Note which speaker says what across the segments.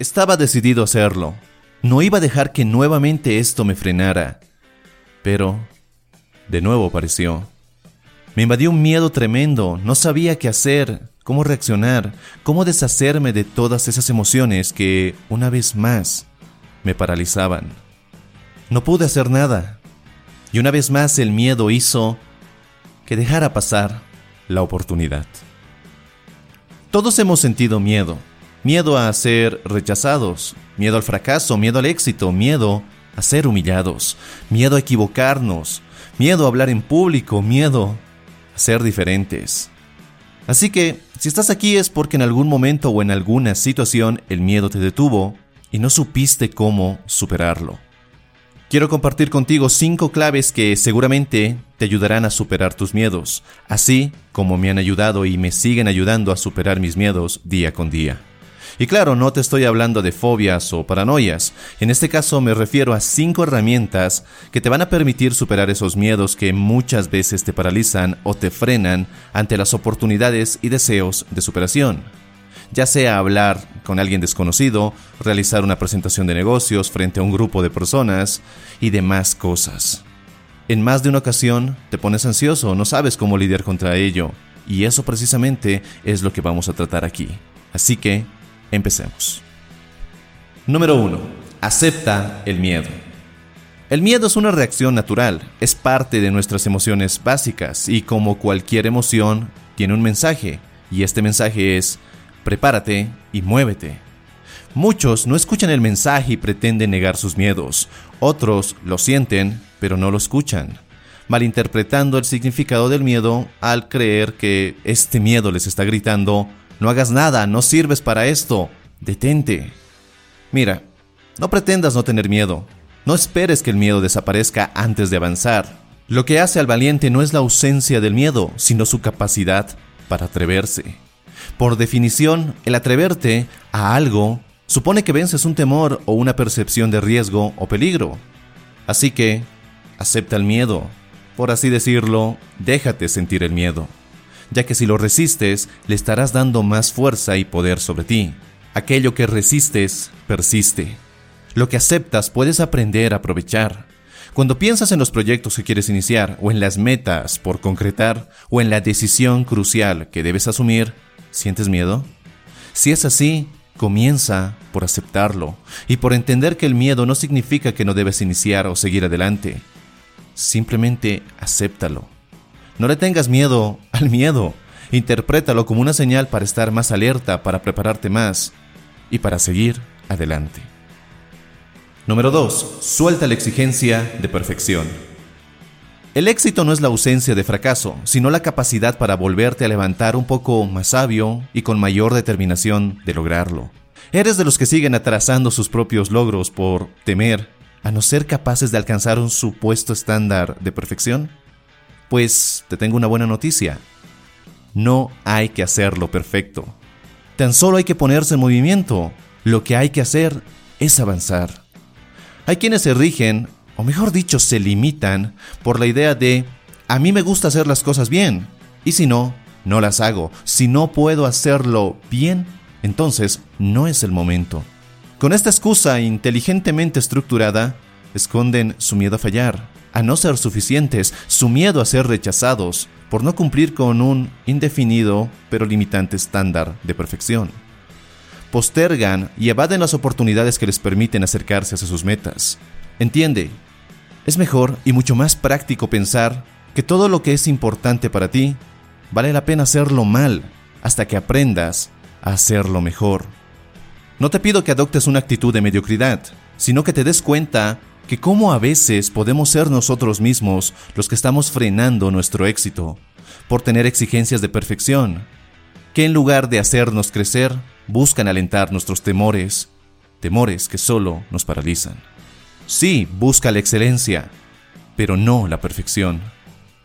Speaker 1: Estaba decidido a hacerlo. No iba a dejar que nuevamente esto me frenara. Pero, de nuevo apareció. Me invadió un miedo tremendo. No sabía qué hacer cómo reaccionar, cómo deshacerme de todas esas emociones que, una vez más, me paralizaban. No pude hacer nada. Y una vez más el miedo hizo que dejara pasar la oportunidad. Todos hemos sentido miedo. Miedo a ser rechazados, miedo al fracaso, miedo al éxito, miedo a ser humillados, miedo a equivocarnos, miedo a hablar en público, miedo a ser diferentes. Así que si estás aquí es porque en algún momento o en alguna situación el miedo te detuvo y no supiste cómo superarlo. Quiero compartir contigo cinco claves que seguramente te ayudarán a superar tus miedos, así como me han ayudado y me siguen ayudando a superar mis miedos día con día. Y claro, no te estoy hablando de fobias o paranoias. En este caso me refiero a cinco herramientas que te van a permitir superar esos miedos que muchas veces te paralizan o te frenan ante las oportunidades y deseos de superación. Ya sea hablar con alguien desconocido, realizar una presentación de negocios frente a un grupo de personas y demás cosas. En más de una ocasión te pones ansioso, no sabes cómo lidiar contra ello, y eso precisamente es lo que vamos a tratar aquí. Así que Empecemos. Número 1. Acepta el miedo. El miedo es una reacción natural, es parte de nuestras emociones básicas y como cualquier emoción tiene un mensaje, y este mensaje es prepárate y muévete. Muchos no escuchan el mensaje y pretenden negar sus miedos, otros lo sienten pero no lo escuchan, malinterpretando el significado del miedo al creer que este miedo les está gritando no hagas nada, no sirves para esto. Detente. Mira, no pretendas no tener miedo. No esperes que el miedo desaparezca antes de avanzar. Lo que hace al valiente no es la ausencia del miedo, sino su capacidad para atreverse. Por definición, el atreverte a algo supone que vences un temor o una percepción de riesgo o peligro. Así que, acepta el miedo. Por así decirlo, déjate sentir el miedo ya que si lo resistes, le estarás dando más fuerza y poder sobre ti. Aquello que resistes, persiste. Lo que aceptas puedes aprender a aprovechar. Cuando piensas en los proyectos que quieres iniciar, o en las metas por concretar, o en la decisión crucial que debes asumir, ¿sientes miedo? Si es así, comienza por aceptarlo y por entender que el miedo no significa que no debes iniciar o seguir adelante. Simplemente acéptalo. No le tengas miedo al miedo. Interprétalo como una señal para estar más alerta, para prepararte más y para seguir adelante. Número 2. Suelta la exigencia de perfección. El éxito no es la ausencia de fracaso, sino la capacidad para volverte a levantar un poco más sabio y con mayor determinación de lograrlo. ¿Eres de los que siguen atrasando sus propios logros por temer a no ser capaces de alcanzar un supuesto estándar de perfección? Pues te tengo una buena noticia. No hay que hacerlo perfecto. Tan solo hay que ponerse en movimiento. Lo que hay que hacer es avanzar. Hay quienes se rigen, o mejor dicho, se limitan por la idea de, a mí me gusta hacer las cosas bien, y si no, no las hago. Si no puedo hacerlo bien, entonces no es el momento. Con esta excusa inteligentemente estructurada, esconden su miedo a fallar, a no ser suficientes, su miedo a ser rechazados, por no cumplir con un indefinido pero limitante estándar de perfección. postergan y evaden las oportunidades que les permiten acercarse hacia sus metas. Entiende, es mejor y mucho más práctico pensar que todo lo que es importante para ti vale la pena hacerlo mal hasta que aprendas a hacerlo mejor. No te pido que adoptes una actitud de mediocridad, sino que te des cuenta que cómo a veces podemos ser nosotros mismos los que estamos frenando nuestro éxito por tener exigencias de perfección, que en lugar de hacernos crecer, buscan alentar nuestros temores, temores que solo nos paralizan. Sí, busca la excelencia, pero no la perfección.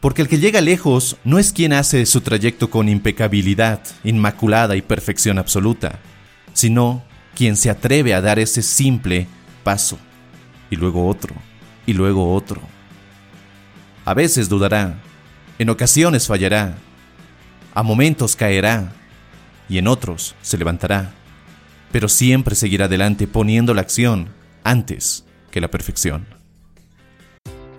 Speaker 1: Porque el que llega lejos no es quien hace su trayecto con impecabilidad, inmaculada y perfección absoluta, sino quien se atreve a dar ese simple paso, y luego otro, y luego otro. A veces dudará, en ocasiones fallará, a momentos caerá, y en otros se levantará, pero siempre seguirá adelante poniendo la acción antes que la perfección.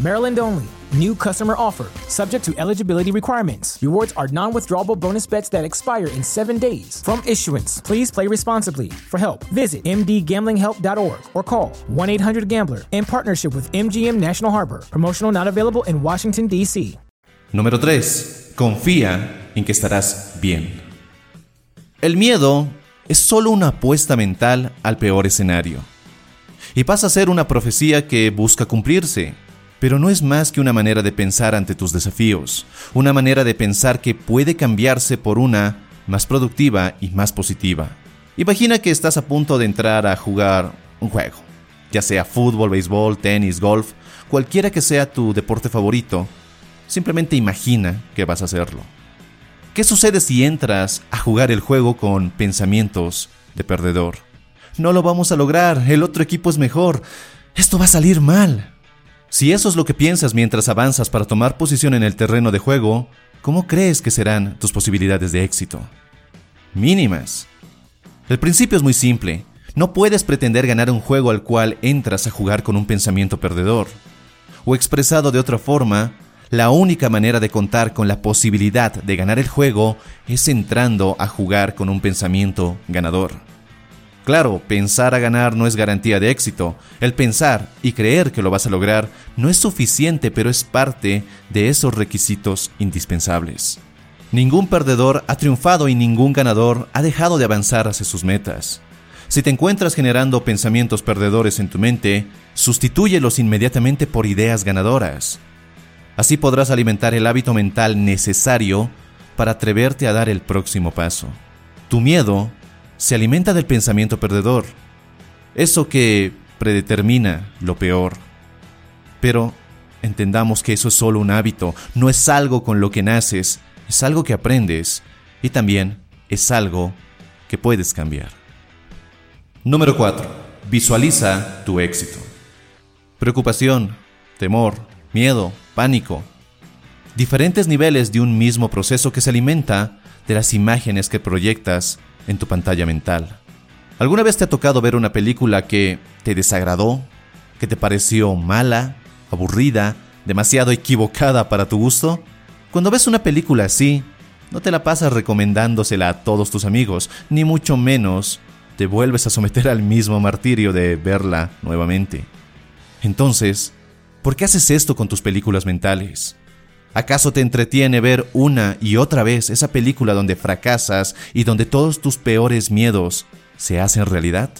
Speaker 2: Maryland only. New customer offer. Subject to eligibility requirements. Rewards are non withdrawable bonus bets that expire in seven days. From issuance, please play responsibly. For help, visit mdgamblinghelp.org or call 1 800 Gambler in partnership with MGM National Harbor. Promotional not available in Washington, D.C.
Speaker 1: Número 3. Confía en que estarás bien. El miedo es solo una apuesta mental al peor escenario. Y pasa a ser una profecía que busca cumplirse, pero no es más que una manera de pensar ante tus desafíos, una manera de pensar que puede cambiarse por una más productiva y más positiva. Imagina que estás a punto de entrar a jugar un juego, ya sea fútbol, béisbol, tenis, golf, cualquiera que sea tu deporte favorito, Simplemente imagina que vas a hacerlo. ¿Qué sucede si entras a jugar el juego con pensamientos de perdedor? No lo vamos a lograr, el otro equipo es mejor, esto va a salir mal. Si eso es lo que piensas mientras avanzas para tomar posición en el terreno de juego, ¿cómo crees que serán tus posibilidades de éxito? Mínimas. El principio es muy simple. No puedes pretender ganar un juego al cual entras a jugar con un pensamiento perdedor. O expresado de otra forma, la única manera de contar con la posibilidad de ganar el juego es entrando a jugar con un pensamiento ganador. Claro, pensar a ganar no es garantía de éxito. El pensar y creer que lo vas a lograr no es suficiente, pero es parte de esos requisitos indispensables. Ningún perdedor ha triunfado y ningún ganador ha dejado de avanzar hacia sus metas. Si te encuentras generando pensamientos perdedores en tu mente, sustitúyelos inmediatamente por ideas ganadoras. Así podrás alimentar el hábito mental necesario para atreverte a dar el próximo paso. Tu miedo se alimenta del pensamiento perdedor, eso que predetermina lo peor. Pero entendamos que eso es solo un hábito, no es algo con lo que naces, es algo que aprendes y también es algo que puedes cambiar. Número 4. Visualiza tu éxito. Preocupación, temor, miedo, pánico. Diferentes niveles de un mismo proceso que se alimenta de las imágenes que proyectas en tu pantalla mental. ¿Alguna vez te ha tocado ver una película que te desagradó, que te pareció mala, aburrida, demasiado equivocada para tu gusto? Cuando ves una película así, no te la pasas recomendándosela a todos tus amigos, ni mucho menos te vuelves a someter al mismo martirio de verla nuevamente. Entonces, ¿Por qué haces esto con tus películas mentales? ¿Acaso te entretiene ver una y otra vez esa película donde fracasas y donde todos tus peores miedos se hacen realidad?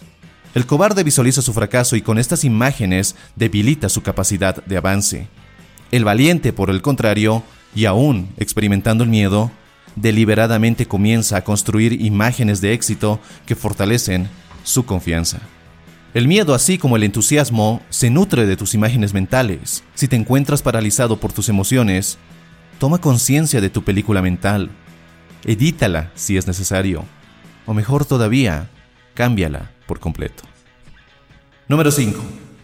Speaker 1: El cobarde visualiza su fracaso y con estas imágenes debilita su capacidad de avance. El valiente, por el contrario, y aún experimentando el miedo, deliberadamente comienza a construir imágenes de éxito que fortalecen su confianza. El miedo, así como el entusiasmo, se nutre de tus imágenes mentales. Si te encuentras paralizado por tus emociones, toma conciencia de tu película mental. Edítala si es necesario. O mejor todavía, cámbiala por completo. Número 5.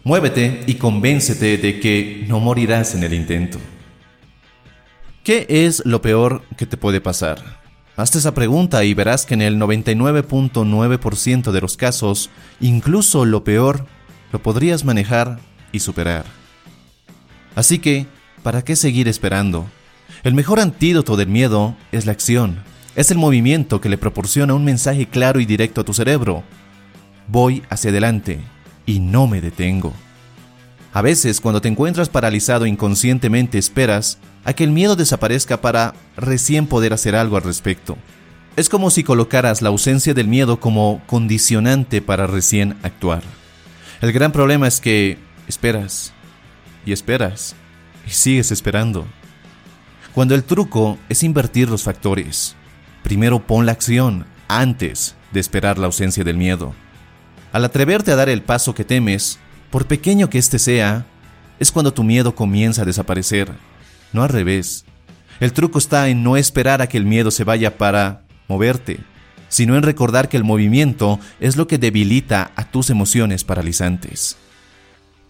Speaker 1: Muévete y convéncete de que no morirás en el intento. ¿Qué es lo peor que te puede pasar? Hazte esa pregunta y verás que en el 99.9% de los casos, incluso lo peor, lo podrías manejar y superar. Así que, ¿para qué seguir esperando? El mejor antídoto del miedo es la acción. Es el movimiento que le proporciona un mensaje claro y directo a tu cerebro. Voy hacia adelante y no me detengo. A veces, cuando te encuentras paralizado inconscientemente, esperas a que el miedo desaparezca para recién poder hacer algo al respecto. Es como si colocaras la ausencia del miedo como condicionante para recién actuar. El gran problema es que esperas y esperas y sigues esperando. Cuando el truco es invertir los factores. Primero pon la acción antes de esperar la ausencia del miedo. Al atreverte a dar el paso que temes, por pequeño que éste sea, es cuando tu miedo comienza a desaparecer no al revés. El truco está en no esperar a que el miedo se vaya para moverte, sino en recordar que el movimiento es lo que debilita a tus emociones paralizantes.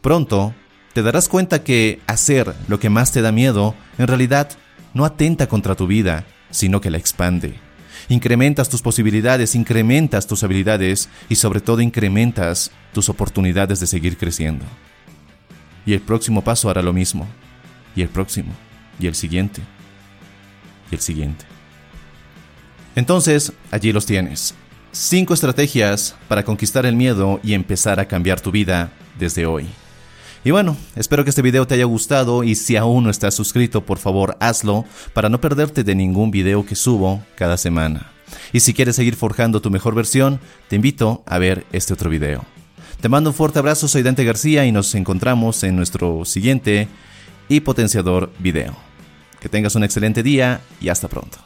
Speaker 1: Pronto, te darás cuenta que hacer lo que más te da miedo en realidad no atenta contra tu vida, sino que la expande. Incrementas tus posibilidades, incrementas tus habilidades y sobre todo incrementas tus oportunidades de seguir creciendo. Y el próximo paso hará lo mismo. Y el próximo y el siguiente, y el siguiente. Entonces, allí los tienes. Cinco estrategias para conquistar el miedo y empezar a cambiar tu vida desde hoy. Y bueno, espero que este video te haya gustado y si aún no estás suscrito, por favor hazlo para no perderte de ningún video que subo cada semana. Y si quieres seguir forjando tu mejor versión, te invito a ver este otro video. Te mando un fuerte abrazo, soy Dante García y nos encontramos en nuestro siguiente y potenciador video. Que tengas un excelente día y hasta pronto.